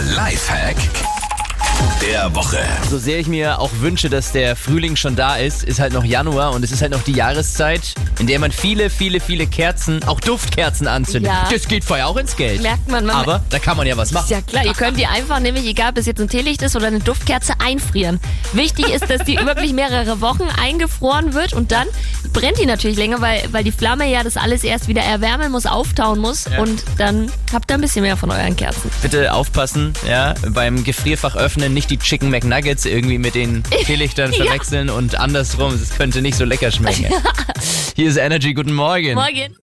Lifehack der Woche. So sehr ich mir auch wünsche, dass der Frühling schon da ist, ist halt noch Januar und es ist halt noch die Jahreszeit, in der man viele, viele, viele Kerzen, auch Duftkerzen anzündet. Ja. Das geht vorher auch ins Geld. Merkt man, man Aber da kann man ja was machen. Ist ja klar, ihr könnt die einfach nämlich, egal ob es jetzt ein Teelicht ist oder eine Duftkerze, einfrieren. Wichtig ist, dass die wirklich mehrere Wochen eingefroren wird und dann brennt die natürlich länger, weil, weil die Flamme ja das alles erst wieder erwärmen muss, auftauen muss Ja. und dann habt ihr ein bisschen mehr von euren Kerzen. Bitte aufpassen, ja, beim Gefrierfach öffnen nicht die Chicken McNuggets irgendwie mit den Teelichtern verwechseln und andersrum, es könnte nicht so lecker schmecken. Hier ist Energy, guten Morgen. Morgen.